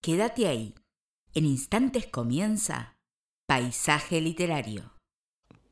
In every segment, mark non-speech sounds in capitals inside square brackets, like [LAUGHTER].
Quédate ahí. En instantes comienza Paisaje Literario.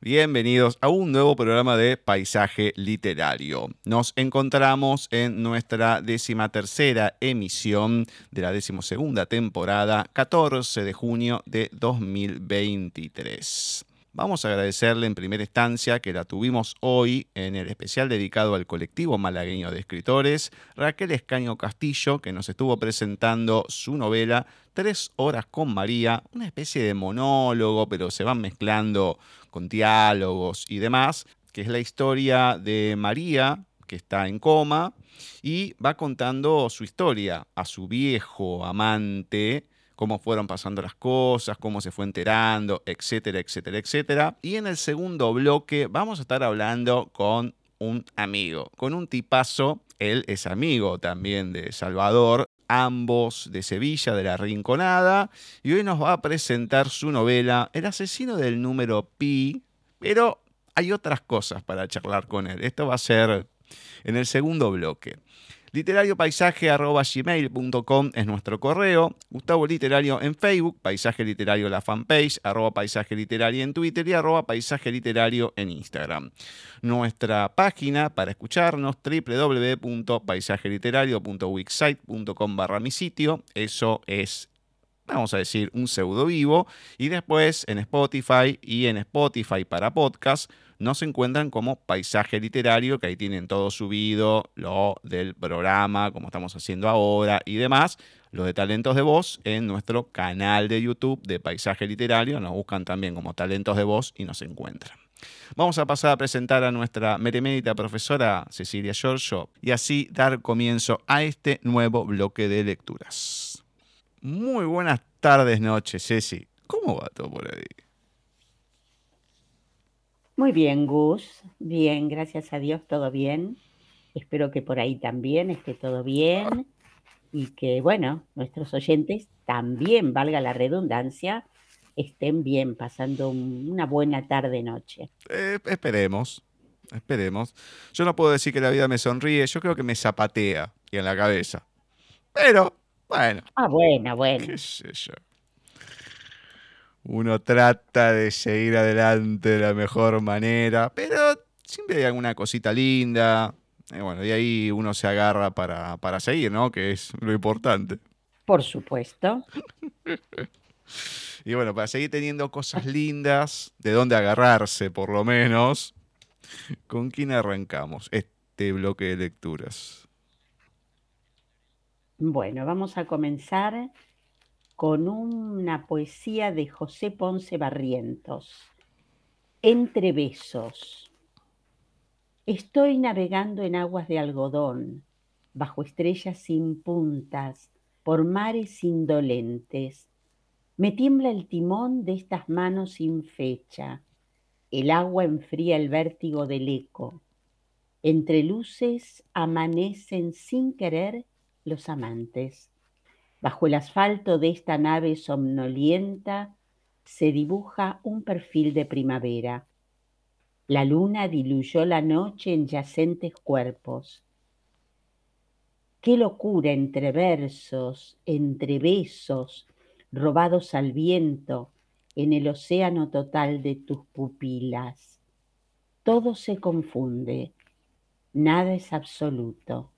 Bienvenidos a un nuevo programa de Paisaje Literario. Nos encontramos en nuestra decimatercera emisión de la decimosegunda temporada, 14 de junio de 2023. Vamos a agradecerle en primera instancia que la tuvimos hoy en el especial dedicado al colectivo malagueño de escritores, Raquel Escaño Castillo, que nos estuvo presentando su novela Tres horas con María, una especie de monólogo, pero se van mezclando con diálogos y demás, que es la historia de María, que está en coma, y va contando su historia a su viejo amante, cómo fueron pasando las cosas, cómo se fue enterando, etcétera, etcétera, etcétera. Y en el segundo bloque vamos a estar hablando con un amigo, con un tipazo, él es amigo también de Salvador, ambos de Sevilla, de la Rinconada, y hoy nos va a presentar su novela El asesino del número Pi, pero hay otras cosas para charlar con él. Esto va a ser en el segundo bloque literariopaisaje.gmail.com es nuestro correo. Gustavo Literario en Facebook, Paisaje Literario la fanpage, arroba Paisaje Literario en Twitter y arroba Paisaje Literario en Instagram. Nuestra página para escucharnos, www.paisajeliterario.wixsite.com barra mi sitio. Eso es vamos a decir, un pseudo vivo. Y después en Spotify y en Spotify para podcast nos encuentran como paisaje literario, que ahí tienen todo subido, lo del programa, como estamos haciendo ahora y demás. Lo de talentos de voz en nuestro canal de YouTube de Paisaje Literario. Nos buscan también como talentos de voz y nos encuentran. Vamos a pasar a presentar a nuestra meremérita profesora Cecilia Giorgio y así dar comienzo a este nuevo bloque de lecturas. Muy buenas tardes, noches, Ceci. ¿Cómo va todo por ahí? Muy bien, Gus. Bien, gracias a Dios, todo bien. Espero que por ahí también esté todo bien y que, bueno, nuestros oyentes también, valga la redundancia, estén bien, pasando una buena tarde-noche. Eh, esperemos, esperemos. Yo no puedo decir que la vida me sonríe, yo creo que me zapatea y en la cabeza. Pero, bueno. Ah, bueno, bueno. ¿Qué sé yo? Uno trata de seguir adelante de la mejor manera, pero siempre hay alguna cosita linda. Y bueno, y ahí uno se agarra para, para seguir, ¿no? Que es lo importante. Por supuesto. [LAUGHS] y bueno, para seguir teniendo cosas lindas, de dónde agarrarse por lo menos, ¿con quién arrancamos este bloque de lecturas? Bueno, vamos a comenzar con una poesía de José Ponce Barrientos. Entre besos. Estoy navegando en aguas de algodón, bajo estrellas sin puntas, por mares indolentes. Me tiembla el timón de estas manos sin fecha. El agua enfría el vértigo del eco. Entre luces amanecen sin querer los amantes. Bajo el asfalto de esta nave somnolienta se dibuja un perfil de primavera. La luna diluyó la noche en yacentes cuerpos. Qué locura entre versos, entre besos, robados al viento, en el océano total de tus pupilas. Todo se confunde, nada es absoluto.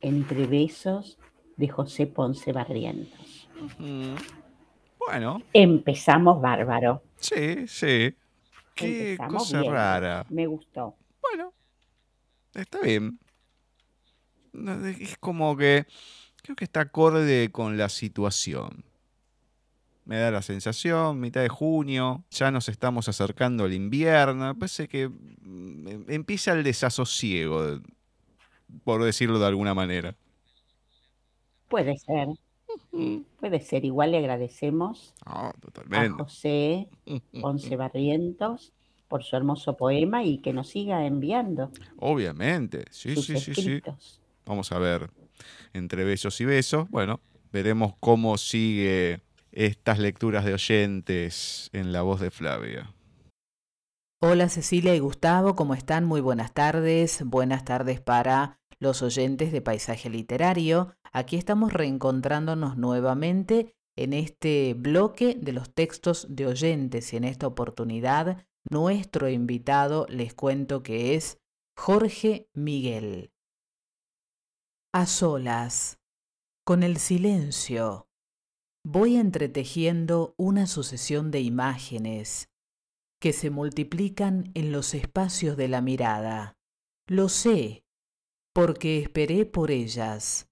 Entre besos, de José Ponce Barrientos. Bueno. Empezamos bárbaro. Sí, sí. Qué cosa rara. Me gustó. Bueno, está bien. Es como que creo que está acorde con la situación. Me da la sensación, mitad de junio, ya nos estamos acercando al invierno, parece que mm, empieza el desasosiego, por decirlo de alguna manera. Puede ser. Puede ser. Igual le agradecemos a José Ponce [LAUGHS] Barrientos por su hermoso poema y que nos siga enviando. Obviamente, sí, sí, sí, sí. Vamos a ver, entre besos y besos, bueno, veremos cómo sigue estas lecturas de oyentes en la voz de Flavia. Hola Cecilia y Gustavo, ¿cómo están? Muy buenas tardes. Buenas tardes para los oyentes de Paisaje Literario. Aquí estamos reencontrándonos nuevamente en este bloque de los textos de oyentes y en esta oportunidad nuestro invitado les cuento que es Jorge Miguel. A solas, con el silencio, voy entretejiendo una sucesión de imágenes que se multiplican en los espacios de la mirada. Lo sé, porque esperé por ellas,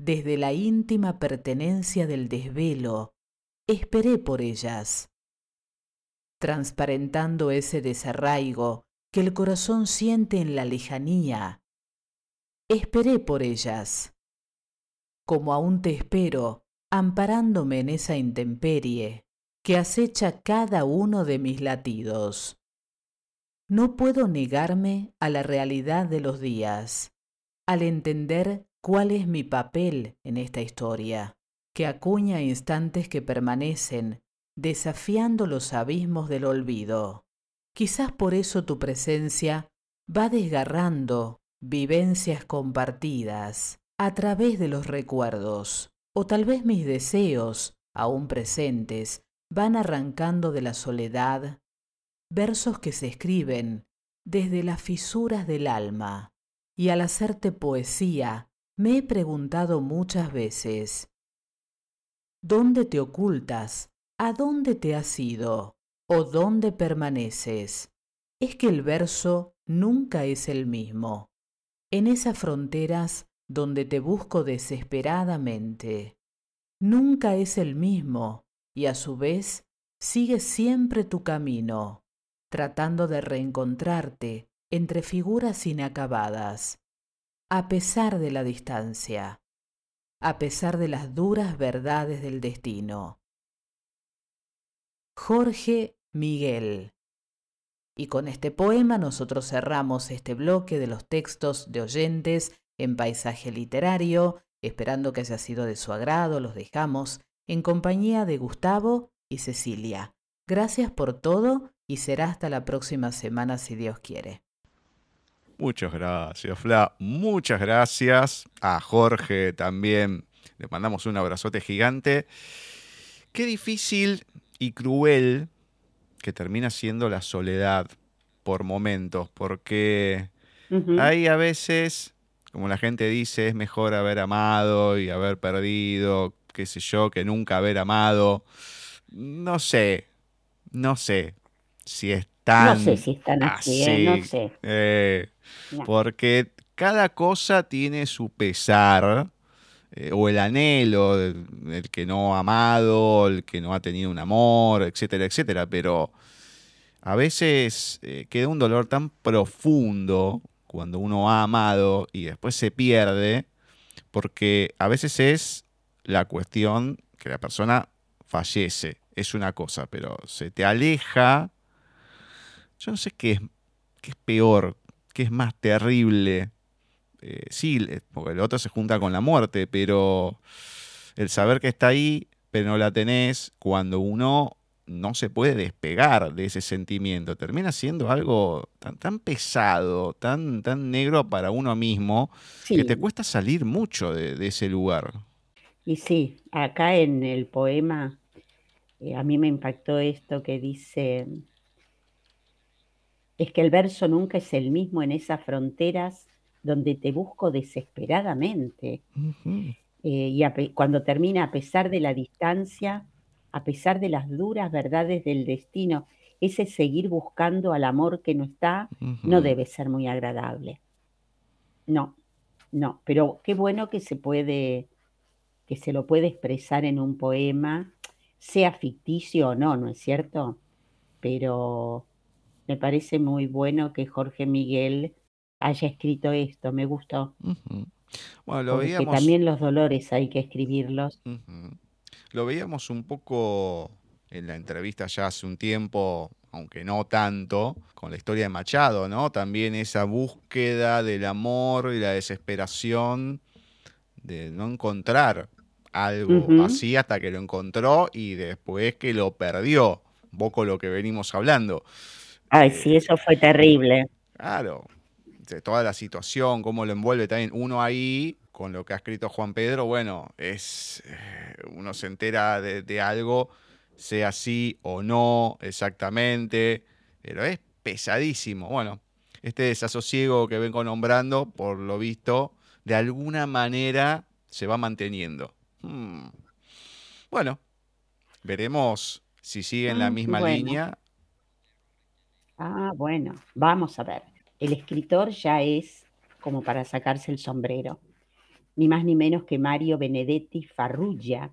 desde la íntima pertenencia del desvelo, esperé por ellas, transparentando ese desarraigo que el corazón siente en la lejanía. Esperé por ellas, como aún te espero, amparándome en esa intemperie que acecha cada uno de mis latidos. No puedo negarme a la realidad de los días, al entender cuál es mi papel en esta historia, que acuña instantes que permanecen desafiando los abismos del olvido. Quizás por eso tu presencia va desgarrando vivencias compartidas a través de los recuerdos, o tal vez mis deseos, aún presentes, van arrancando de la soledad versos que se escriben desde las fisuras del alma. Y al hacerte poesía, me he preguntado muchas veces, ¿dónde te ocultas? ¿A dónde te has ido? ¿O dónde permaneces? Es que el verso nunca es el mismo. En esas fronteras donde te busco desesperadamente. Nunca es el mismo y a su vez sigue siempre tu camino, tratando de reencontrarte entre figuras inacabadas, a pesar de la distancia, a pesar de las duras verdades del destino. Jorge Miguel. Y con este poema nosotros cerramos este bloque de los textos de oyentes en paisaje literario, esperando que haya sido de su agrado, los dejamos en compañía de Gustavo y Cecilia. Gracias por todo y será hasta la próxima semana si Dios quiere. Muchas gracias, Fla. Muchas gracias a Jorge también. Le mandamos un abrazote gigante. Qué difícil y cruel que termina siendo la soledad por momentos, porque hay a veces, como la gente dice, es mejor haber amado y haber perdido qué sé yo, que nunca haber amado. No sé, no sé si es tan. No sé si es tan así, ¿eh? no sé. Eh, porque cada cosa tiene su pesar. Eh, o el anhelo del, que no ha amado, el que no ha tenido un amor, etcétera, etcétera. Pero a veces queda un dolor tan profundo cuando uno ha amado y después se pierde, porque a veces es la cuestión que la persona fallece, es una cosa, pero se te aleja, yo no sé qué es, qué es peor, qué es más terrible. Eh, sí, porque el otro se junta con la muerte, pero el saber que está ahí, pero no la tenés, cuando uno no se puede despegar de ese sentimiento, termina siendo algo tan, tan pesado, tan, tan negro para uno mismo, que te cuesta salir mucho de ese lugar. Y sí, acá en el poema eh, a mí me impactó esto que dice, es que el verso nunca es el mismo en esas fronteras donde te busco desesperadamente. Eh, y cuando termina, a pesar de la distancia, a pesar de las duras verdades del destino, ese seguir buscando al amor que no está, no debe ser muy agradable. No, no, pero qué bueno que se puede que se lo puede expresar en un poema, sea ficticio o no, ¿no es cierto? Pero me parece muy bueno que Jorge Miguel haya escrito esto, me gustó. Bueno, lo Porque también los dolores hay que escribirlos. Lo veíamos un poco en la entrevista ya hace un tiempo, aunque no tanto, con la historia de Machado, ¿no? También esa búsqueda del amor y la desesperación de no encontrar algo así hasta que lo encontró y después que lo perdió. Un poco lo que venimos hablando. Ay, sí, eso fue terrible. Claro. De toda la situación, cómo lo envuelve también uno ahí con lo que ha escrito Juan Pedro, bueno, es eh, uno se entera de, algo, sea sí o no exactamente, pero es pesadísimo. Bueno, este desasosiego que vengo nombrando, por lo visto, de alguna manera se va manteniendo. Hmm. Bueno, veremos si sigue en la mm, misma línea. Ah, bueno, vamos a ver. El escritor ya es como para sacarse el sombrero ni más ni menos que Mario Benedetti Farrugia,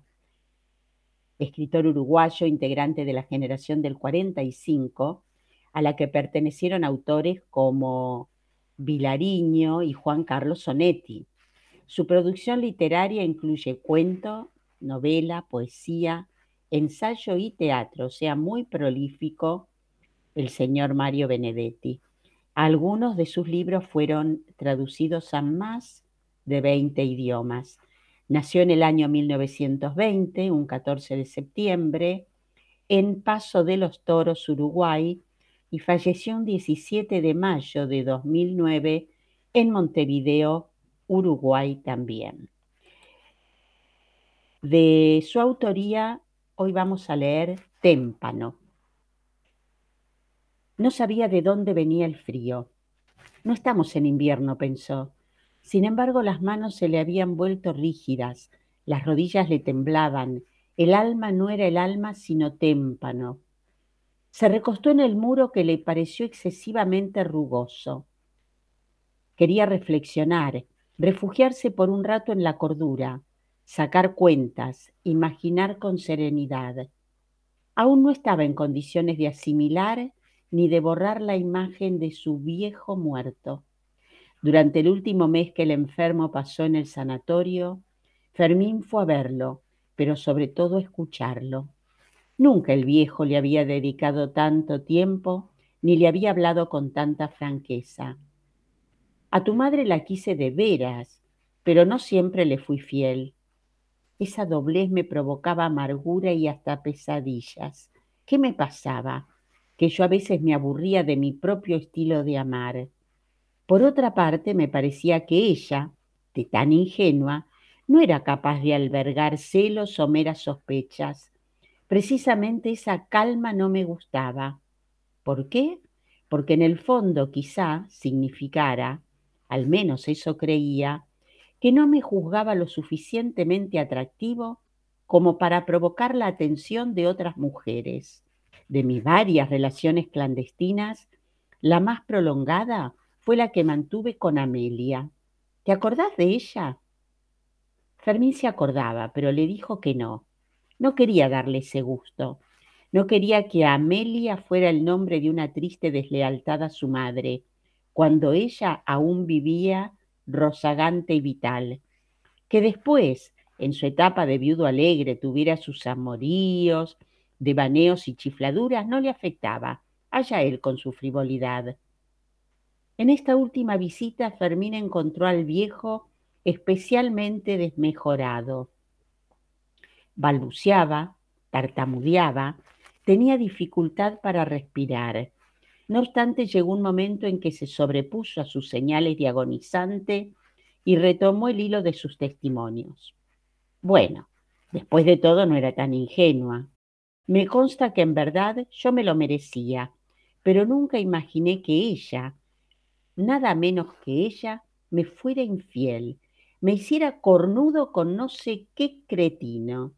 escritor uruguayo integrante de la generación del 45, a la que pertenecieron autores como Vilariño y Juan Carlos Sonetti. Su producción literaria incluye cuento, novela, poesía, ensayo y teatro, o sea, muy prolífico el señor Mario Benedetti. Algunos de sus libros fueron traducidos a más de 20 idiomas. Nació en el año 1920, un 14 de septiembre, en Paso de los Toros, Uruguay, y falleció un 17 de mayo de 2009 en Montevideo, Uruguay también. De su autoría, hoy vamos a leer Témpano. No sabía de dónde venía el frío. No estamos en invierno, pensó. Sin embargo, las manos se le habían vuelto rígidas, las rodillas le temblaban, el alma no era el alma sino témpano. Se recostó en el muro que le pareció excesivamente rugoso. Quería reflexionar, refugiarse por un rato en la cordura, sacar cuentas, imaginar con serenidad. Aún no estaba en condiciones de asimilar ni de borrar la imagen de su viejo muerto. Durante el último mes que el enfermo pasó en el sanatorio, Fermín fue a verlo, pero sobre todo a escucharlo. Nunca el viejo le había dedicado tanto tiempo ni le había hablado con tanta franqueza. A tu madre la quise de veras, pero no siempre le fui fiel. Esa doblez me provocaba amargura y hasta pesadillas. ¿Qué me pasaba? Que yo a veces me aburría de mi propio estilo de amar. Por otra parte, me parecía que ella, de tan ingenua, no era capaz de albergar celos o meras sospechas. Precisamente esa calma no me gustaba. ¿Por qué? Porque en el fondo quizá significara, al menos eso creía, que no me juzgaba lo suficientemente atractivo como para provocar la atención de otras mujeres. De mis varias relaciones clandestinas, la más prolongada fue la que mantuve con Amelia. ¿Te acordás de ella? Fermín se acordaba, pero le dijo que no. No quería darle ese gusto. No quería que Amelia fuera el nombre de una triste deslealtad a su madre, cuando ella aún vivía rozagante y vital. Que después, en su etapa de viudo alegre, tuviera sus amoríos, devaneos y chifladuras, no le afectaba. Allá él con su frivolidad. En esta última visita Fermín encontró al viejo especialmente desmejorado. Balbuceaba, tartamudeaba, tenía dificultad para respirar. No obstante, llegó un momento en que se sobrepuso a sus señales de agonizante y retomó el hilo de sus testimonios. Bueno, después de todo no era tan ingenua. Me consta que en verdad yo me lo merecía, pero nunca imaginé que ella, nada menos que ella, me fuera infiel, me hiciera cornudo con no sé qué cretino.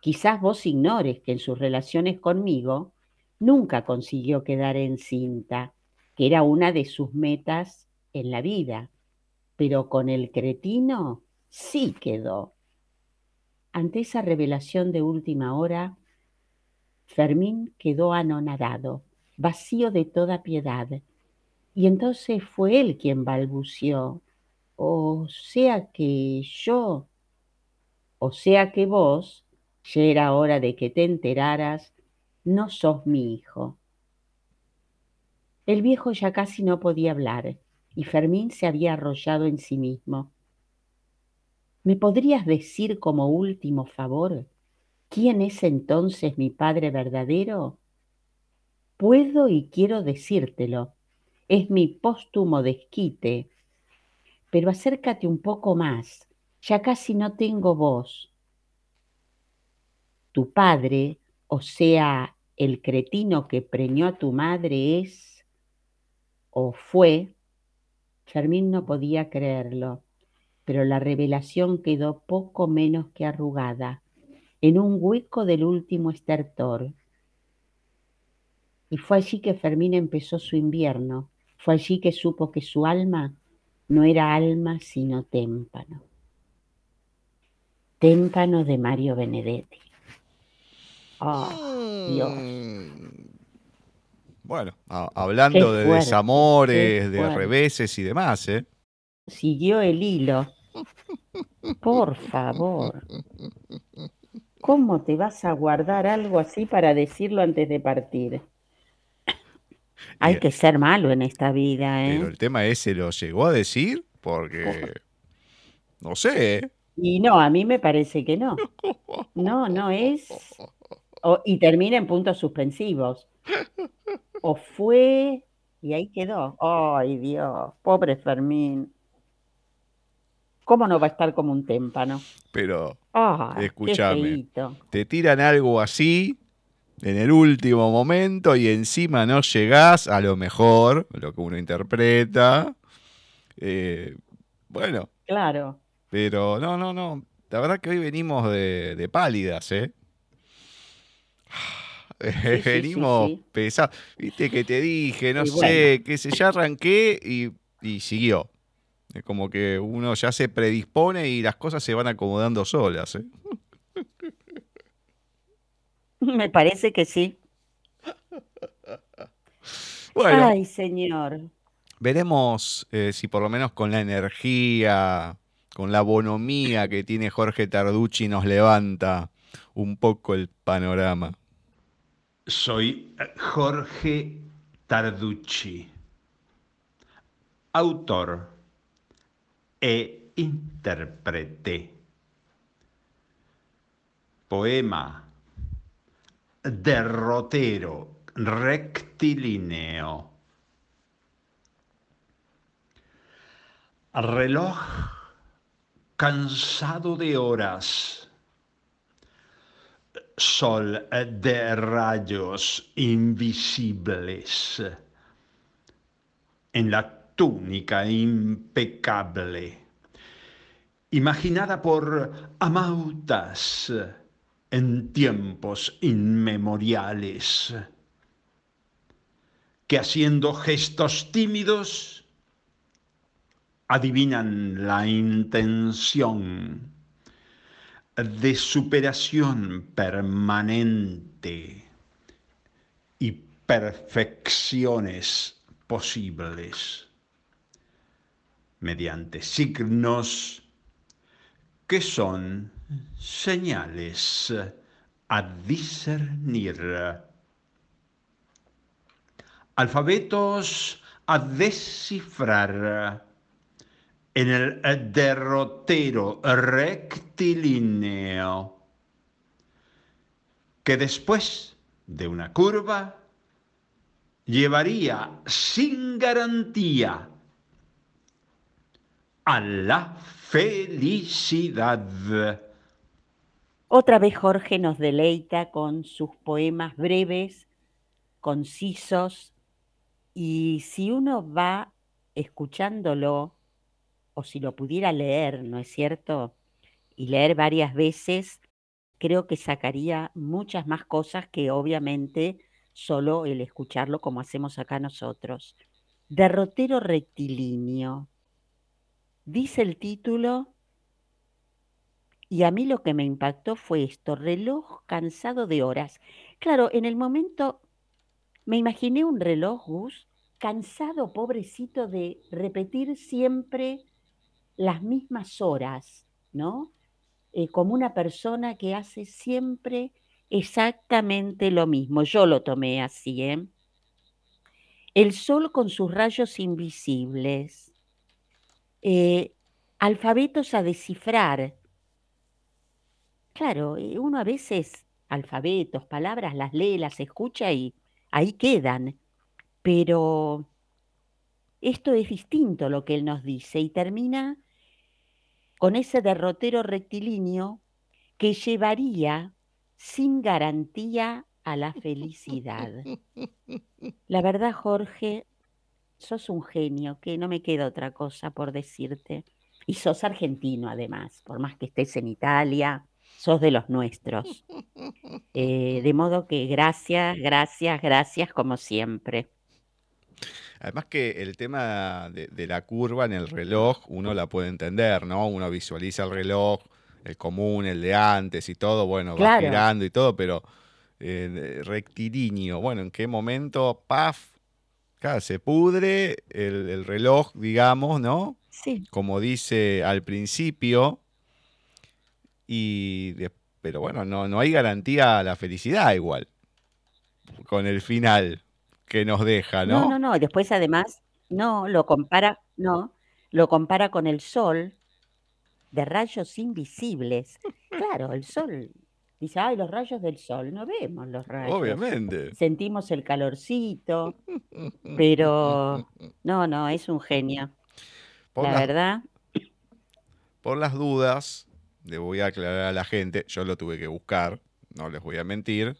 Quizás vos ignores que en sus relaciones conmigo nunca consiguió quedar encinta, que era una de sus metas en la vida, pero con el cretino sí quedó. Ante esa revelación de última hora, Fermín quedó anonadado, vacío de toda piedad, y entonces fue él quien balbuceó, o sea que yo, o sea que vos, ya era hora de que te enteraras, no sos mi hijo. El viejo ya casi no podía hablar y Fermín se había arrollado en sí mismo. ¿Me podrías decir como último favor quién es entonces mi padre verdadero? Puedo y quiero decírtelo, es mi póstumo desquite, pero acércate un poco más, ya casi no tengo voz. Tu padre, o sea, el cretino que preñó a tu madre es o fue, Fermín no podía creerlo, pero la revelación quedó poco menos que arrugada, en un hueco del último estertor. Y fue allí que Fermín empezó su invierno, fue allí que supo que su alma no era alma sino témpano. Témpano de Mario Benedetti. Oh, Dios. Mm. Bueno, hablando de desamores, de reveses y demás, ¿eh? Siguió el hilo. Por favor. ¿Cómo te vas a guardar algo así para decirlo antes de partir? [COUGHS] Hay que ser malo en esta vida, ¿eh? Pero el tema es, ¿se lo llegó a decir? Porque, no sé. ¿eh? Y no, a mí me parece que no. No, no es. y termina en puntos suspensivos. O fue, y ahí quedó. Ay, Dios, pobre Fermín. ¿Cómo no va a estar como un témpano? Pero, escúchame, te tiran algo así en el último momento y encima no llegás a lo mejor, lo que uno interpreta. Eh, bueno. Claro. Pero no, no, no. La verdad que hoy venimos de, pálidas, ¿eh? [LAUGHS] venimos pesados. Viste que te dije, no sé, que se ya arranqué y, y siguió. Es como que uno ya se predispone y las cosas se van acomodando solas, ¿eh? Me parece que sí. Bueno, Ay, señor. Veremos eh, si por lo menos con la energía, con la bonomía que tiene Jorge Tarducci nos levanta un poco el panorama. Soy eh, Jorge Tarducci, autor e intérprete. Poema derrotero, rectilíneo. Reloj cansado de horas. Sol de rayos invisibles. En la túnica impecable. Imaginada por Amautas en tiempos inmemoriales, que haciendo gestos tímidos adivinan la intención de superación permanente y perfecciones posibles mediante signos que son señales a discernir. Alfabetos a descifrar en el derrotero rectilíneo que después de una curva llevaría sin garantía a la felicidad. Otra vez Jorge nos deleita con sus poemas breves, concisos, y si uno va escuchándolo, o si lo pudiera leer, ¿no es cierto? Y leer varias veces, creo que sacaría muchas más cosas que obviamente solo el escucharlo como hacemos acá nosotros. Derrotero rectilíneo. Dice el título y a mí lo que me impactó fue esto, reloj cansado de horas. Claro, en el momento me imaginé un reloj, Gus, cansado, pobrecito, de repetir siempre las mismas horas, ¿no? Eh, como una persona que hace siempre exactamente lo mismo. Yo lo tomé así, ¿eh? El sol con sus rayos invisibles, eh, alfabetos a descifrar, Claro, eh, uno a veces alfabetos, palabras, las lee, las escucha y ahí quedan. Pero esto es distinto lo que él nos dice y termina con ese derrotero rectilíneo que llevaría sin garantía a la felicidad. [LAUGHS] La verdad, Jorge, sos un genio, que no me queda otra cosa por decirte. Y sos argentino además, por más que estés en Italia, sos de los nuestros. Eh, de modo que gracias, gracias, gracias como siempre. Además que el tema de, de la curva en el reloj, uno la puede entender, ¿no? Uno visualiza el reloj, el común, el de antes y todo, bueno, va Claro. girando y todo, pero eh, rectilíneo, bueno, ¿en qué momento, paf, claro, se pudre el, el reloj, digamos, ¿no? Sí, Como dice al principio, y de- pero bueno, no, no hay garantía a la felicidad igual, con el final que nos deja, no, ¿no? no, no. Después además, no, lo compara, no, lo compara con el sol de rayos invisibles. Claro, el sol. Dice, ay, los rayos del sol. No vemos los rayos. Obviamente. Sentimos el calorcito, [LAUGHS] pero no, no, es un genio. Por La las, verdad, por las dudas, le voy a aclarar a la gente, yo lo tuve que buscar, no les voy a mentir.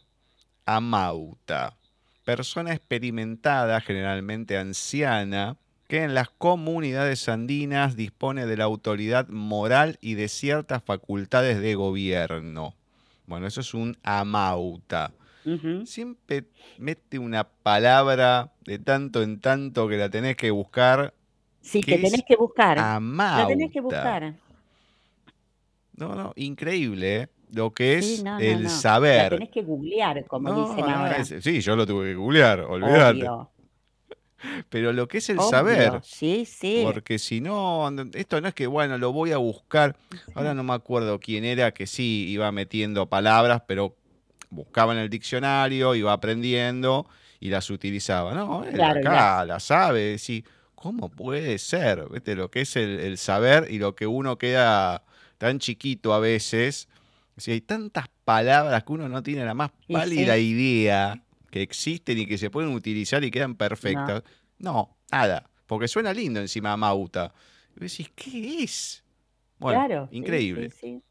Amauta, persona experimentada, generalmente anciana, que en las comunidades andinas dispone de la autoridad moral y de ciertas facultades de gobierno. Bueno, eso es un amauta. Siempre mete una palabra de tanto en tanto que la tenés que buscar, sí, que que tenés que buscar. La tenés que amauta. buscar. No, no, increíble, ¿eh? Lo que Sí, es no, no, el no. La saber. tenés que googlear, como No, dicen no, ahora. es- sí, yo lo tuve que googlear, olvídate. Obvio, Pero lo que es el saber. Sí, sí. porque si no, esto no es que, bueno, lo voy a buscar. Ahora no me acuerdo quién era que sí iba metiendo palabras, pero buscaba en el diccionario, iba aprendiendo y las utilizaba. No, Claro, acá la sabe. Sí, ¿cómo puede ser? ¿Viste? Lo que es el, el saber y lo que uno queda tan chiquito a veces. Si hay tantas palabras que uno no tiene la más pálida sí. idea que existen y que se pueden utilizar y quedan perfectas. No, nada. Porque suena lindo encima Mauta. Y decís, ¿qué es? Bueno, Claro, increíble. sí, sí.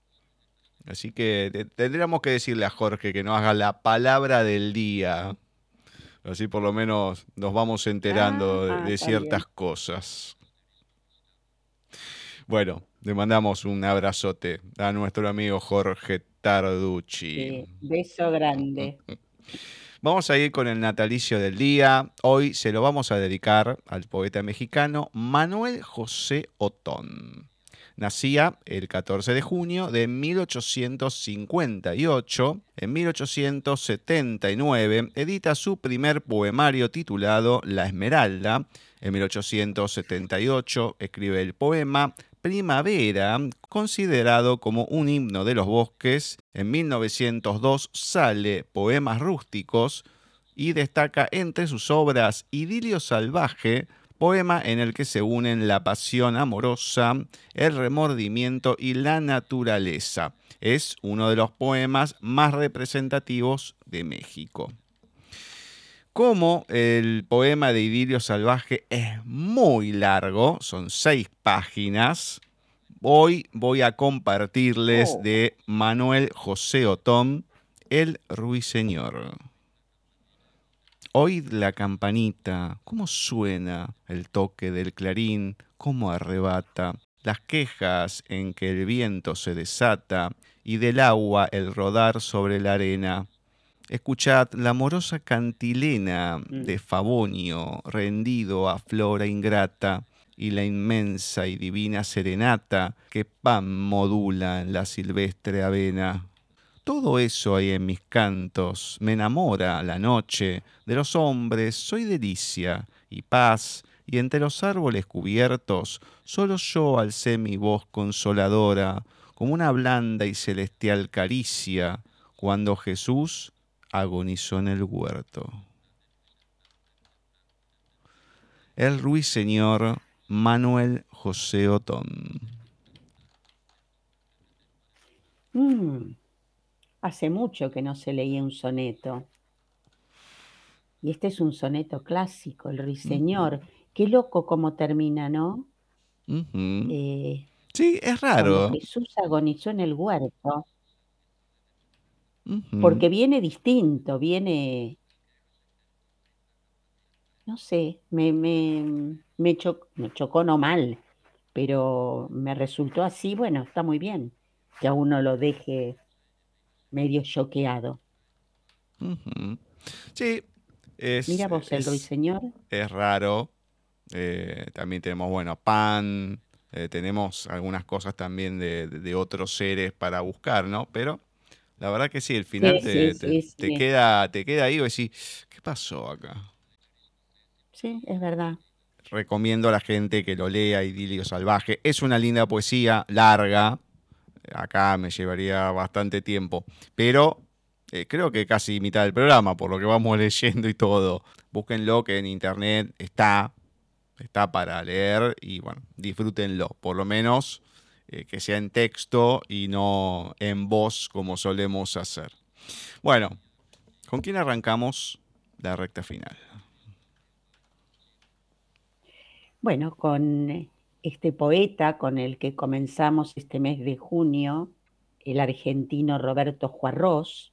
Así que te- tendríamos que decirle a Jorge que nos haga la palabra del día. Así por lo menos nos vamos enterando de- Ah, de, está ciertas cosas. Bueno, le mandamos un abrazote a nuestro amigo Jorge Tarducci. Sí, beso grande. [LAUGHS] Vamos a ir con el natalicio del día. Hoy se lo vamos a dedicar al poeta mexicano Manuel José Otón. Nacía el 14 de junio de 1858. En 1879 edita su primer poemario titulado La Esmeralda. En 1878 escribe el poema Primavera, considerado como un himno de los bosques. En 1902 sale Poemas rústicos y destaca entre sus obras Idilio salvaje, poema en el que se unen la pasión amorosa, el remordimiento y la naturaleza. Es uno de los poemas más representativos de México. Como el poema de Idilio Salvaje es muy largo, son seis páginas, hoy voy a compartirles Oh. de Manuel José Otón, El Ruiseñor. Oíd la campanita, cómo suena el toque del clarín, cómo arrebata, las quejas en que el viento se desata y del agua el rodar sobre la arena. Escuchad la amorosa cantilena de Favonio rendido a flora ingrata y la inmensa y divina serenata que Pan modula en la silvestre avena. Todo eso hay en mis cantos, me enamora la noche, de los hombres. Soy delicia y paz, y entre los árboles cubiertos solo yo alcé mi voz consoladora, como una blanda y celestial caricia, cuando Jesús agonizó en el huerto. El ruiseñor Manuel José Otón. Mm, hace mucho que no se leía un soneto. Y este es un soneto clásico, El Ruiseñor. Qué loco cómo termina, ¿no? Eh, Sí, es raro. Jesús agonizó en el huerto, Porque viene distinto, viene, no sé, me, me, me, cho- me chocó no mal, pero me resultó así, bueno, está muy bien que a uno lo deje medio choqueado. Sí, es, Mira vos, el ruiseñor. es raro. Eh, también tenemos, bueno, pan, eh, tenemos algunas cosas también de, de- de otros seres para buscar, ¿no? Pero la verdad que sí, el final Sí, te, sí, te- sí, te sí. queda, te queda ahí y decís, ¿qué pasó acá? Sí, es verdad. Recomiendo a la gente que lo lea, Idilio Salvaje. Es una linda poesía, larga. Acá me llevaría bastante tiempo. Pero eh, creo que casi mitad del programa, por lo que vamos [LAUGHS] leyendo y todo. Búsquenlo que en internet está. Está para leer y bueno, disfrútenlo. Por lo menos eh, que sea en texto y no en voz como solemos hacer. Bueno, ¿con quién arrancamos la recta final? Bueno, con este poeta con el que comenzamos este mes de junio, el argentino Roberto Juarros,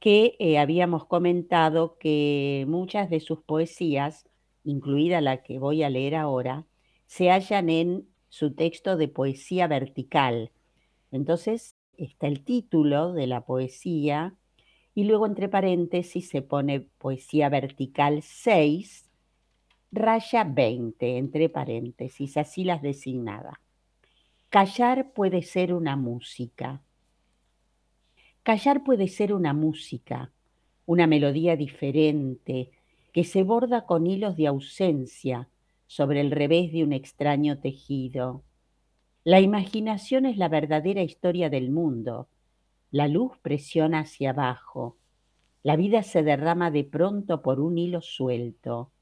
que eh, habíamos comentado que muchas de sus poesías, incluida la que voy a leer ahora, se hallan en su texto de poesía vertical. Entonces está el título de la poesía y luego entre paréntesis se pone poesía vertical 6 raya 20, entre paréntesis, así las designaba. Callar puede ser una música. Callar puede ser una música, una melodía diferente que se borda con hilos de ausencia sobre el revés de un extraño tejido. La imaginación es la verdadera historia del mundo. La luz presiona hacia abajo. La vida se derrama de pronto por un hilo suelto.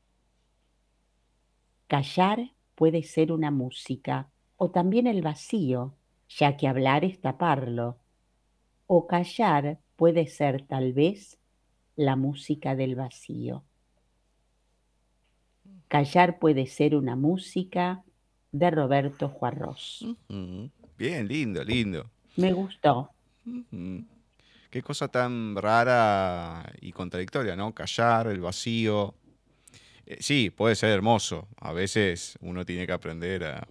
Callar puede ser una música o también el vacío, ya que hablar es taparlo. O callar puede ser tal vez la música del vacío. Callar puede ser una música de Roberto Juarros. Bien, lindo, lindo. Me gustó. Qué cosa tan rara y contradictoria, ¿no? Callar, el vacío. Eh, sí, puede ser hermoso. A veces uno tiene que aprender a,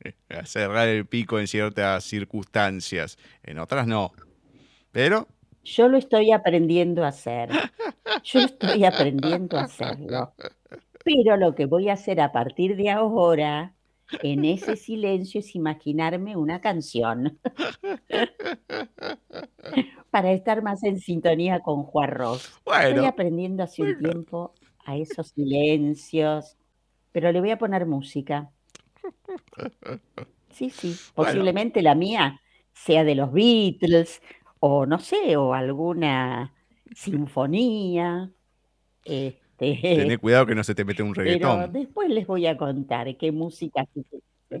[LAUGHS] a cerrar el pico en ciertas circunstancias. En otras no. Pero, Yo lo estoy aprendiendo a hacer. Yo estoy aprendiendo a hacerlo. Pero lo que voy a hacer a partir de ahora, en ese silencio, es imaginarme una canción [LAUGHS] para estar más en sintonía con Juan Ross. Estoy aprendiendo hace un tiempo a esos silencios, pero le voy a poner música. Sí, sí, [LAUGHS] Bueno, posiblemente la mía sea de los Beatles o no sé, o alguna sinfonía. Tené Este, cuidado que no se te mete un pero reggaetón. después les voy a contar qué música. [LAUGHS]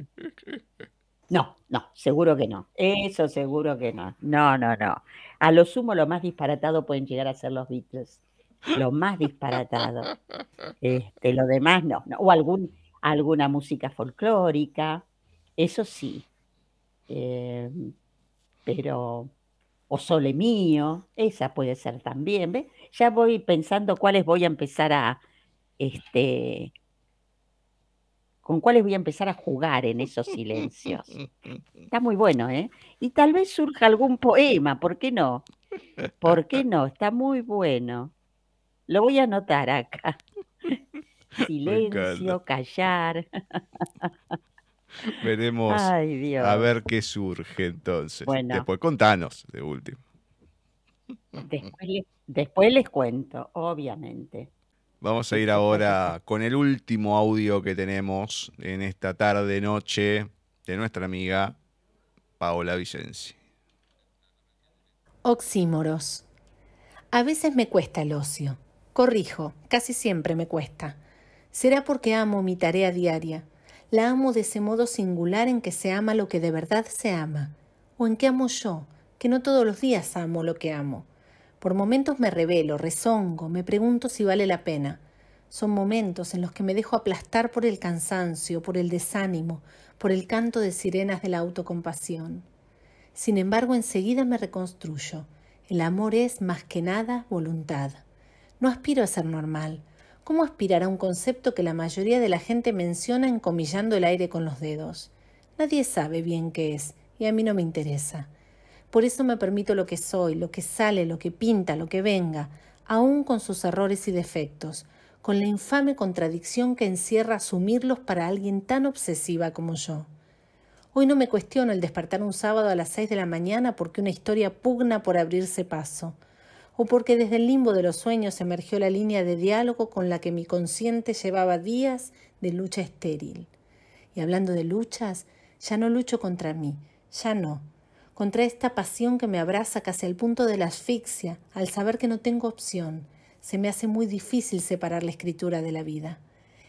No, no, seguro que no. Eso seguro que no. No, no, no. A lo sumo, lo más disparatado pueden llegar a ser los Beatles. Lo más disparatado. Este, lo demás no. no. O algún, alguna música folclórica. Eso sí. Eh, pero. O Sole Mío. Esa puede ser también. ¿ves? Ya voy pensando cuáles voy a empezar a. Este, con cuáles voy a empezar a jugar en esos silencios. [LAUGHS] Está muy bueno, ¿eh? Y tal vez surja algún poema, ¿por qué no? ¿Por qué no? Está muy bueno. Lo voy a anotar acá. [LAUGHS] Silencio, callar. Veremos Ay, a Dios. ver qué surge entonces. Bueno, Después contanos, de último. Después les, después les cuento, obviamente. Vamos a ir ahora con el último audio que tenemos en esta tarde noche de nuestra amiga Paola Vicenzi. Oxímoros. A veces me cuesta el ocio. Corrijo, casi siempre me cuesta. Será porque amo mi tarea diaria. La amo de ese modo singular en que se ama lo que de verdad se ama. O en que amo yo, que no todos los días amo lo que amo. Por momentos me revelo, rezongo, me pregunto si vale la pena. Son momentos en los que me dejo aplastar por el cansancio, por el desánimo, por el canto de sirenas de la autocompasión. Sin embargo, enseguida me reconstruyo. El amor es, más que nada, voluntad. No aspiro a ser normal. ¿Cómo aspirar a un concepto que la mayoría de la gente menciona encomillando el aire con los dedos? Nadie sabe bien qué es, y a mí no me interesa. Por eso me permito lo que soy, lo que sale, lo que pinta, lo que venga, aun con sus errores y defectos, con la infame contradicción que encierra asumirlos para alguien tan obsesiva como yo. Hoy no me cuestiono el despertar un sábado a las seis de la mañana porque una historia pugna por abrirse paso, o porque desde el limbo de los sueños emergió la línea de diálogo con la que mi consciente llevaba días de lucha estéril. Y hablando de luchas, ya no lucho contra mí, ya no, contra esta pasión que me abraza casi al punto de la asfixia, al saber que no tengo opción, se me hace muy difícil separar la escritura de la vida.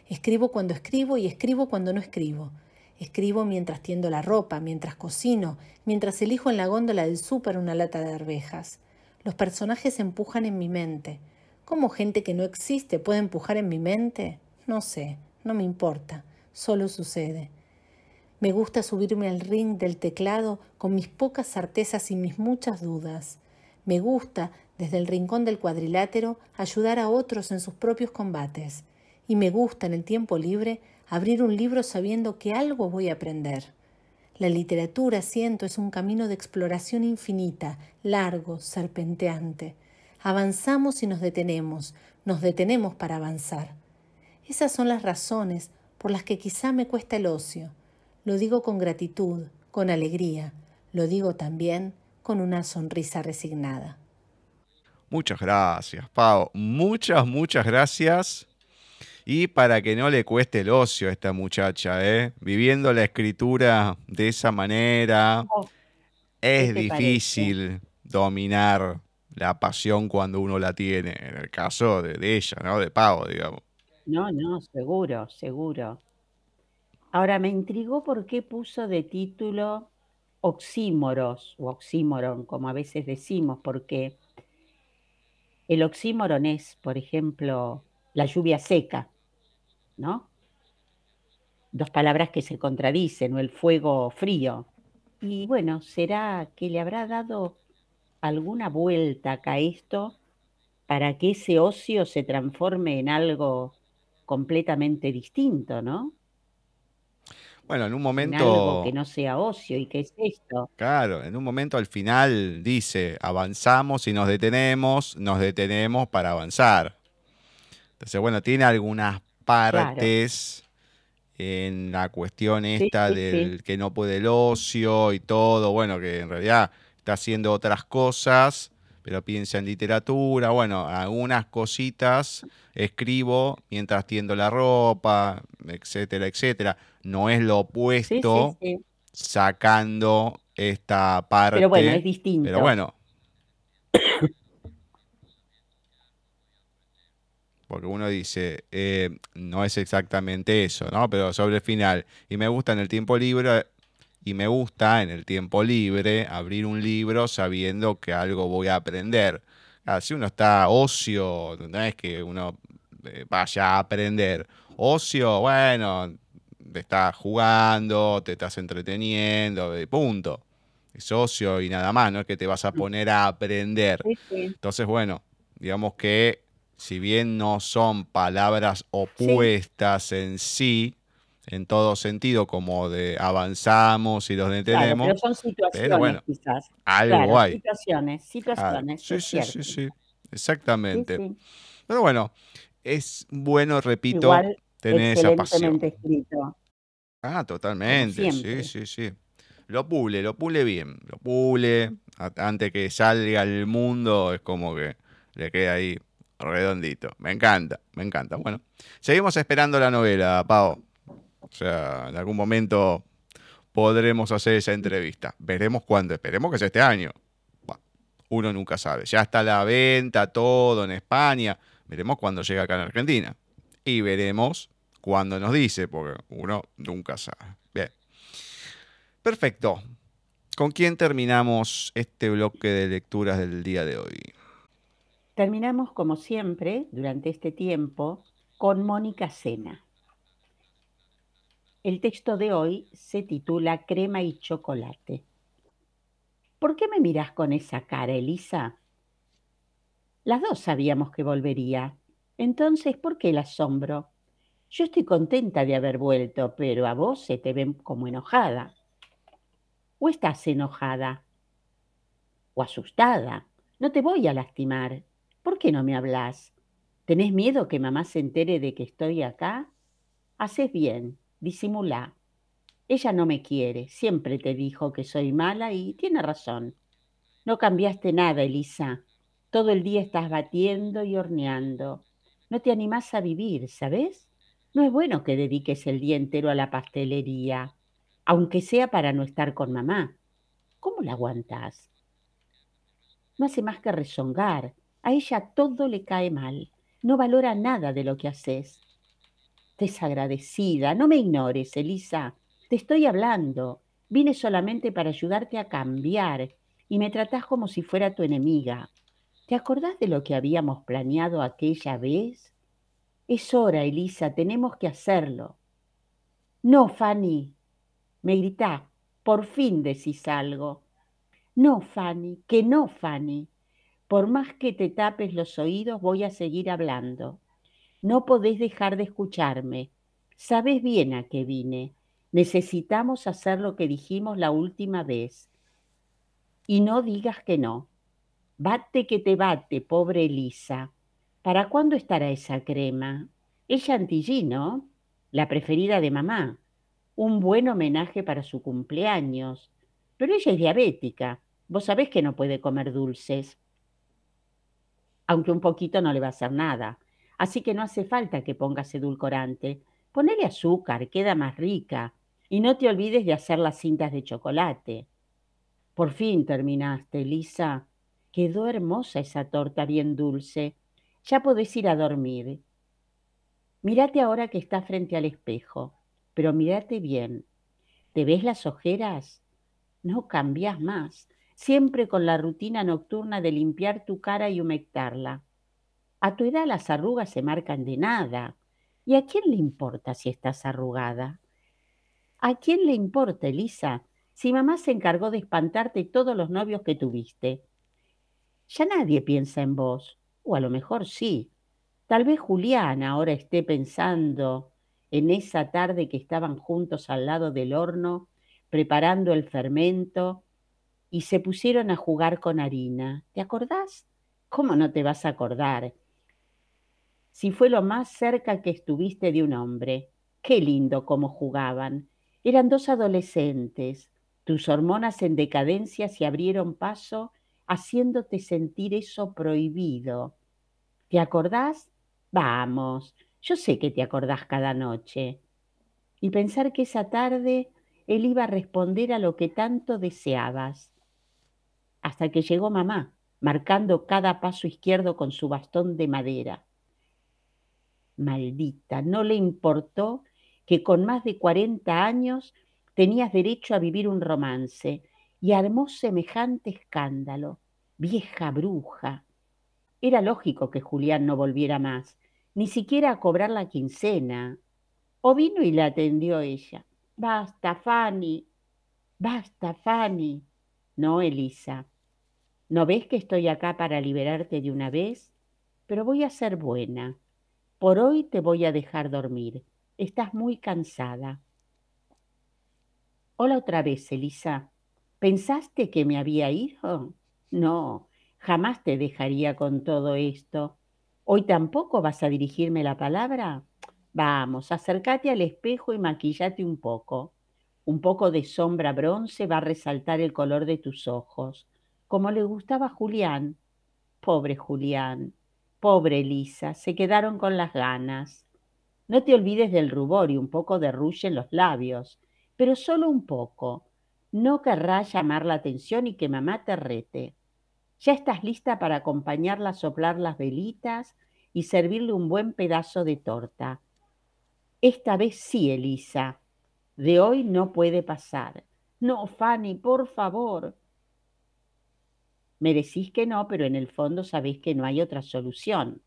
Escribo cuando escribo y escribo cuando no escribo. Escribo mientras tiendo la ropa, mientras cocino, mientras elijo en la góndola del súper una lata de arvejas. Los personajes empujan en mi mente. ¿Cómo gente que no existe puede empujar en mi mente? No sé, no me importa, solo sucede. Me gusta subirme al ring del teclado con mis pocas certezas y mis muchas dudas. Me gusta desde el rincón del cuadrilátero, ayudar a otros en sus propios combates. Y me gusta en el tiempo libre abrir un libro sabiendo que algo voy a aprender. La literatura, siento, es un camino de exploración infinita, largo, serpenteante. Avanzamos y nos detenemos, nos detenemos para avanzar. Esas son las razones por las que quizá me cuesta el ocio. Lo digo con gratitud, con alegría, lo digo también con una sonrisa resignada. Muchas gracias, Pau. Muchas, muchas gracias. Y para que no le cueste el ocio a esta muchacha, ¿eh? viviendo la escritura de esa manera, oh, es difícil dominar la pasión cuando uno la tiene, en el caso de, ella, ¿no? De Pau, digamos. No, no, seguro, seguro. Ahora me intrigó por qué puso de título oxímoros o oxímoron, como a veces decimos, porque el oxímoron es, por ejemplo, la lluvia seca, ¿no? Dos palabras que se contradicen, o el fuego frío. Y bueno, ¿será que le habrá dado alguna vuelta acá a esto para que ese ocio se transforme en algo completamente distinto, ¿no? Bueno, en un momento. algo que no sea ocio. ¿Y qué es esto? Claro, en un momento al final dice: avanzamos y nos detenemos, nos detenemos para avanzar. Entonces, bueno, tiene algunas partes en la cuestión esta del que no puede el ocio y todo. Bueno, que en realidad está haciendo otras cosas, pero piensa en literatura. Bueno, algunas cositas escribo mientras tiendo la ropa, etcétera, etcétera no es lo opuesto, sacando esta parte. Pero bueno, es distinto. Pero bueno. Porque uno dice, eh, no es exactamente eso, ¿no? Pero sobre el final. Y me gusta en el tiempo libre, y me gusta en el tiempo libre abrir un libro sabiendo que algo voy a aprender. si uno está ocio, no es que uno eh, vaya a aprender. Ocio, bueno, te estás jugando, te estás entreteniendo, punto. Es socio y nada más, no es que te vas a poner a aprender. Entonces, bueno, digamos que si bien no son palabras opuestas en sí, en todo sentido, como de avanzamos y los detenemos. pero son situaciones, bueno, quizás. Algo hay. Situaciones, situaciones. sí, sí, sí, sí, exactamente. Pero bueno, es bueno, repito, tener esa pasión. escrito. Ah, totalmente. Sí, sí, sí. Lo pule, lo pule bien. Lo pule. Antes que salga al mundo, es como que le queda ahí redondito. Me encanta, me encanta. Bueno, seguimos esperando la novela, Pau. O sea, en algún momento podremos hacer esa entrevista. Veremos cuándo. Esperemos que sea este año. uno nunca sabe. Ya está la venta, todo en España. Veremos cuándo llega acá en Argentina. Y veremos cuando nos dice, porque uno nunca sabe. Bien. Perfecto. ¿Con quién terminamos este bloque de lecturas del día de hoy? Terminamos, como siempre, durante este tiempo, con Mónica Sena. El texto de hoy se titula Crema y chocolate. ¿Por qué me mirás con esa cara, Elisa? Las dos sabíamos que volvería. Entonces, ¿por qué el asombro? Yo estoy contenta de haber vuelto, pero a vos se te ven como enojada. ¿O estás enojada? ¿O asustada? No te voy a lastimar. ¿Por qué no me hablas? ¿Tenés miedo que mamá se entere de que estoy acá? Haces bien, disimulá. Ella no me quiere, siempre te dijo que soy mala y tiene razón. No cambiaste nada, Elisa. Todo el día estás batiendo y horneando. No te animás a vivir, ¿sabes? No es bueno que dediques el día entero a la pastelería, aunque sea para no estar con mamá. ¿Cómo la aguantás? No hace más que rezongar. A ella todo le cae mal. No valora nada de lo que haces. Desagradecida, no me ignores, Elisa. Te estoy hablando. Vine solamente para ayudarte a cambiar y me tratás como si fuera tu enemiga. ¿Te acordás de lo que habíamos planeado aquella vez? Es hora, Elisa, tenemos que hacerlo. No, Fanny, me gritá, por fin decís algo. No, Fanny, que no, Fanny. Por más que te tapes los oídos, voy a seguir hablando. No podés dejar de escucharme. Sabes bien a qué vine. Necesitamos hacer lo que dijimos la última vez. Y no digas que no. Bate que te bate, pobre Elisa. ¿Para cuándo estará esa crema? Es chantilly, ¿no? La preferida de mamá. Un buen homenaje para su cumpleaños. Pero ella es diabética. Vos sabés que no puede comer dulces. Aunque un poquito no le va a hacer nada. Así que no hace falta que pongas edulcorante. Ponele azúcar, queda más rica. Y no te olvides de hacer las cintas de chocolate. Por fin terminaste, Lisa. Quedó hermosa esa torta bien dulce. Ya podés ir a dormir. Mírate ahora que está frente al espejo, pero mírate bien. ¿Te ves las ojeras? No cambias más, siempre con la rutina nocturna de limpiar tu cara y humectarla. A tu edad las arrugas se marcan de nada. ¿Y a quién le importa si estás arrugada? ¿A quién le importa, Elisa, si mamá se encargó de espantarte todos los novios que tuviste? Ya nadie piensa en vos, o a lo mejor sí. Tal vez Julián ahora esté pensando en esa tarde que estaban juntos al lado del horno, preparando el fermento, y se pusieron a jugar con harina. ¿Te acordás? ¿Cómo no te vas a acordar? Si fue lo más cerca que estuviste de un hombre. Qué lindo cómo jugaban. Eran dos adolescentes. Tus hormonas en decadencia se abrieron paso haciéndote sentir eso prohibido. ¿Te acordás? Vamos, yo sé que te acordás cada noche. Y pensar que esa tarde él iba a responder a lo que tanto deseabas. Hasta que llegó mamá, marcando cada paso izquierdo con su bastón de madera. Maldita, no le importó que con más de 40 años tenías derecho a vivir un romance y armó semejante escándalo. Vieja bruja. Era lógico que Julián no volviera más, ni siquiera a cobrar la quincena. O vino y la atendió ella. Basta, Fanny. Basta, Fanny. No, Elisa. ¿No ves que estoy acá para liberarte de una vez? Pero voy a ser buena. Por hoy te voy a dejar dormir. Estás muy cansada. Hola otra vez, Elisa. ¿Pensaste que me había ido? No, jamás te dejaría con todo esto. ¿Hoy tampoco vas a dirigirme la palabra? Vamos, acércate al espejo y maquillate un poco. Un poco de sombra bronce va a resaltar el color de tus ojos, como le gustaba a Julián. Pobre Julián, pobre Elisa, se quedaron con las ganas. No te olvides del rubor y un poco de rouge en los labios, pero solo un poco. No querrás llamar la atención y que mamá te rete. Ya estás lista para acompañarla a soplar las velitas y servirle un buen pedazo de torta. Esta vez sí, Elisa. De hoy no puede pasar. No, Fanny, por favor. Me decís que no, pero en el fondo sabéis que no hay otra solución.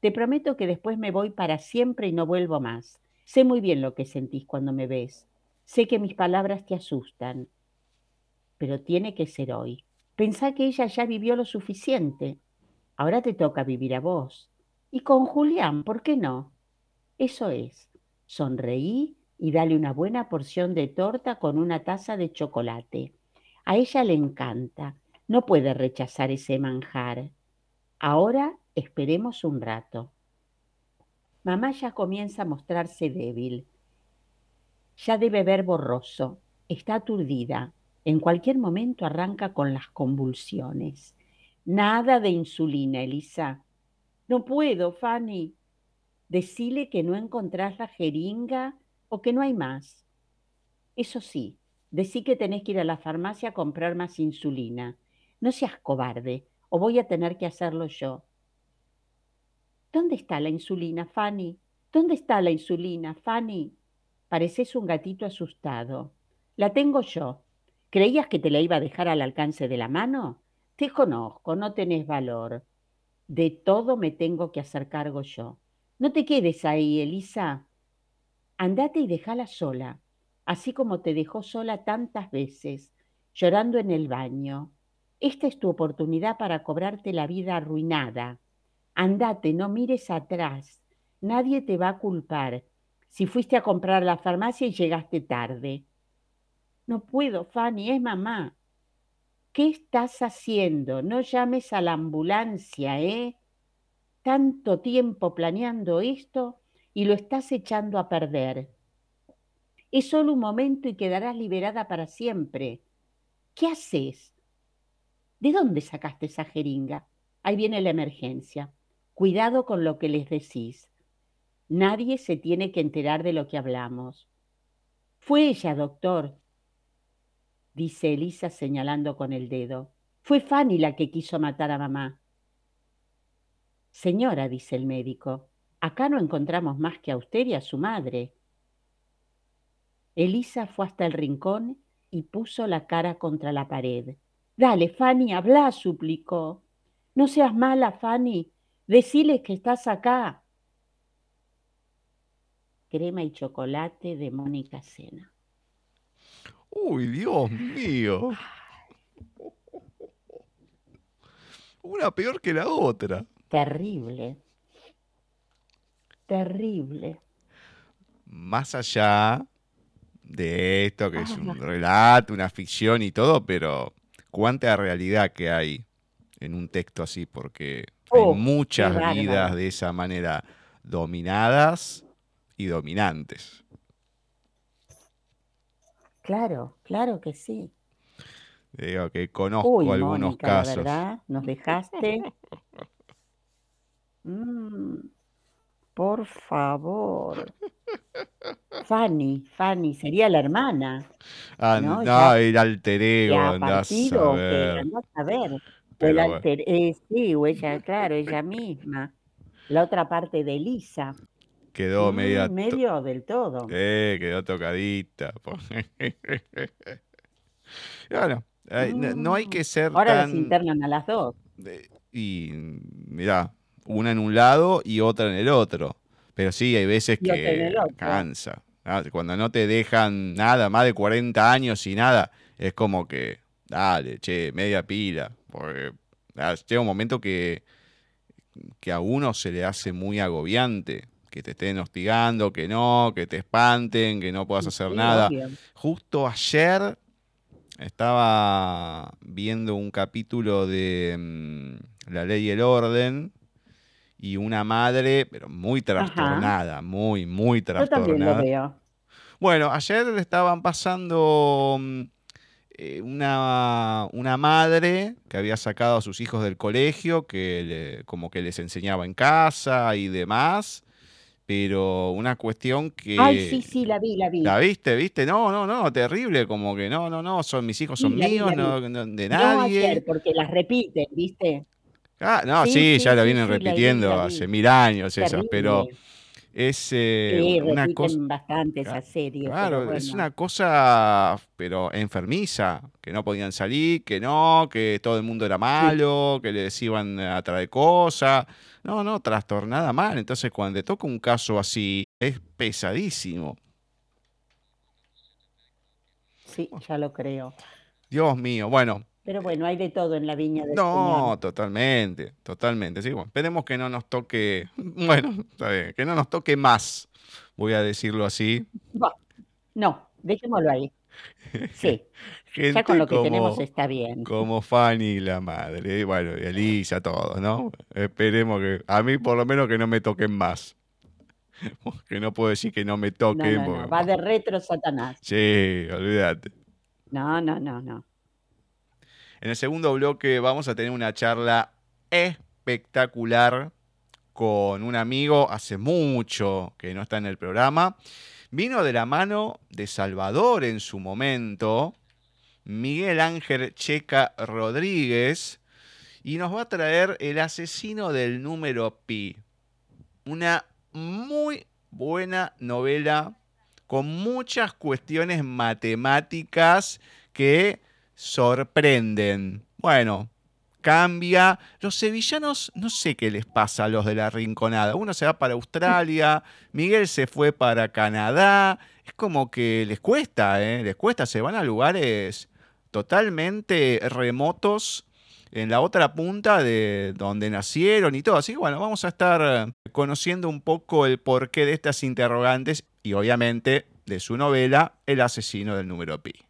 Te prometo que después me voy para siempre y no vuelvo más. Sé muy bien lo que sentís cuando me ves. Sé que mis palabras te asustan. Pero tiene que ser hoy. Pensá que ella ya vivió lo suficiente. Ahora te toca vivir a vos. Y con Julián, ¿por qué no? Eso es. Sonreí y dale una buena porción de torta con una taza de chocolate. A ella le encanta. No puede rechazar ese manjar. Ahora esperemos un rato. Mamá ya comienza a mostrarse débil. Ya debe ver borroso. Está aturdida. En cualquier momento arranca con las convulsiones. Nada de insulina, Elisa. No puedo, Fanny. Decile que no encontrás la jeringa o que no hay más. Eso sí, decí que tenés que ir a la farmacia a comprar más insulina. No seas cobarde, o voy a tener que hacerlo yo. ¿Dónde está la insulina, Fanny? ¿Dónde está la insulina, Fanny? Pareces un gatito asustado. La tengo yo. ¿Creías que te la iba a dejar al alcance de la mano? Te conozco, no tenés valor. De todo me tengo que hacer cargo yo. No te quedes ahí, Elisa. Andate y déjala sola, así como te dejó sola tantas veces, llorando en el baño. Esta es tu oportunidad para cobrarte la vida arruinada. Andate, no mires atrás. Nadie te va a culpar si fuiste a comprar la farmacia y llegaste tarde. No puedo, Fanny, es mamá. ¿Qué estás haciendo? No llames a la ambulancia, ¿eh? Tanto tiempo planeando esto y lo estás echando a perder. Es solo un momento y quedarás liberada para siempre. ¿Qué haces? ¿De dónde sacaste esa jeringa? Ahí viene la emergencia. Cuidado con lo que les decís. Nadie se tiene que enterar de lo que hablamos. Fue ella, doctor, dice Elisa señalando con el dedo. Fue Fanny la que quiso matar a mamá. Señora, dice el médico, acá no encontramos más que a usted y a su madre. Elisa fue hasta el rincón y puso la cara contra la pared. Dale, Fanny, habla, suplicó. No seas mala, Fanny. Decile que estás acá. Crema y chocolate de Mónica Cena. Uy, Dios mío. Una peor que la otra. Terrible. Terrible. Más allá de esto, que es un relato, una ficción y todo, pero cuánta realidad que hay en un texto así, porque hay Oh, muchas vidas de esa manera dominadas y dominantes. Claro, claro que sí. Digo que conozco Uy, algunos Mónica, casos. verdad, nos dejaste. Mm, por favor. Fanny, Fanny, sería la hermana. Ah, No, el alter ego, andás a partido, que andás a ver. O el bueno. alter, eh, sí, o ella, claro, ella misma. La otra parte de Elisa. Quedó Mm, media. medio del todo. Eh, quedó tocadita. [LAUGHS] bueno, eh, no, no hay Mm. que ser Ahora las tan. internan a las dos. eh, Y mirá, una en un lado y otra en el otro. Pero sí, hay veces Y que cansa. Ah, Cuando no te dejan nada, más de 40 años y nada, es como que, dale, che, media pila. Porque ah, llega un momento que, que a uno se le hace muy agobiante. Que te estén hostigando, que no, que te espanten, que no puedas hacer Sí, nada. Justo ayer estaba viendo un capítulo de mm, La Ley y el Orden y una madre, pero muy trastornada, muy, muy Yo también lo trastornada. veo. Bueno, ayer le estaban pasando mm, eh, una, una madre que había sacado a sus hijos del colegio, que le- como que les enseñaba en casa y demás, pero una cuestión que... Ay, sí, sí, la vi, la vi. ¿La viste? ¿Viste? No, no, no, terrible, como que no, no, no, son mis hijos Sí, son vi, míos, la no, vi. no- de No nadie. ayer, porque las repiten, ¿viste? Ah, no, Sí, sí, sí, ya la sí, vienen sí, la vi, repitiendo la vi. hace mil años esas, pero. Es eh, Sí, una cosa. bastante esa Claro, serie, es una cosa, pero enfermiza, que no podían salir, que no, que todo el mundo era Sí, malo, que les iban a traer cosas. No, no, trastornada mal. Entonces, cuando te toca un caso así, es pesadísimo. sí, ya lo creo. Dios mío, bueno, Pero bueno, hay de todo en la viña del Señor. no, totalmente, totalmente. Sí, bueno, esperemos que no nos toque, [LAUGHS] bueno, está bien, que no nos toque más, voy a decirlo así. No, dejémoslo ahí. Sí, [LAUGHS] ya con lo que tenemos está bien. como Fanny la madre, y bueno, y Elisa, todos, ¿no? Esperemos que, a mí por lo menos que no me toquen más. [LAUGHS] Que no puedo decir que no me toquen, no, no, porque, va de retro Satanás. sí, olvídate. No, no, no, no. En el segundo bloque vamos a tener una charla espectacular con un amigo hace mucho que no está en el programa. Vino de la mano de Salvador en su momento, Miguel Ángel Checa Rodríguez, y nos va a traer El asesino del número pi. Una muy buena novela con muchas cuestiones matemáticas que sorprenden. Bueno, cambia. Los sevillanos, no sé qué les pasa a los de la Rinconada. Uno se va para Australia, Miguel se fue para Canadá. Es como que les cuesta, ¿eh? Les cuesta, se van a lugares totalmente remotos en la otra punta de donde nacieron y todo. Así que bueno, vamos a estar conociendo un poco el porqué de estas interrogantes y obviamente de su novela El asesino del número pi.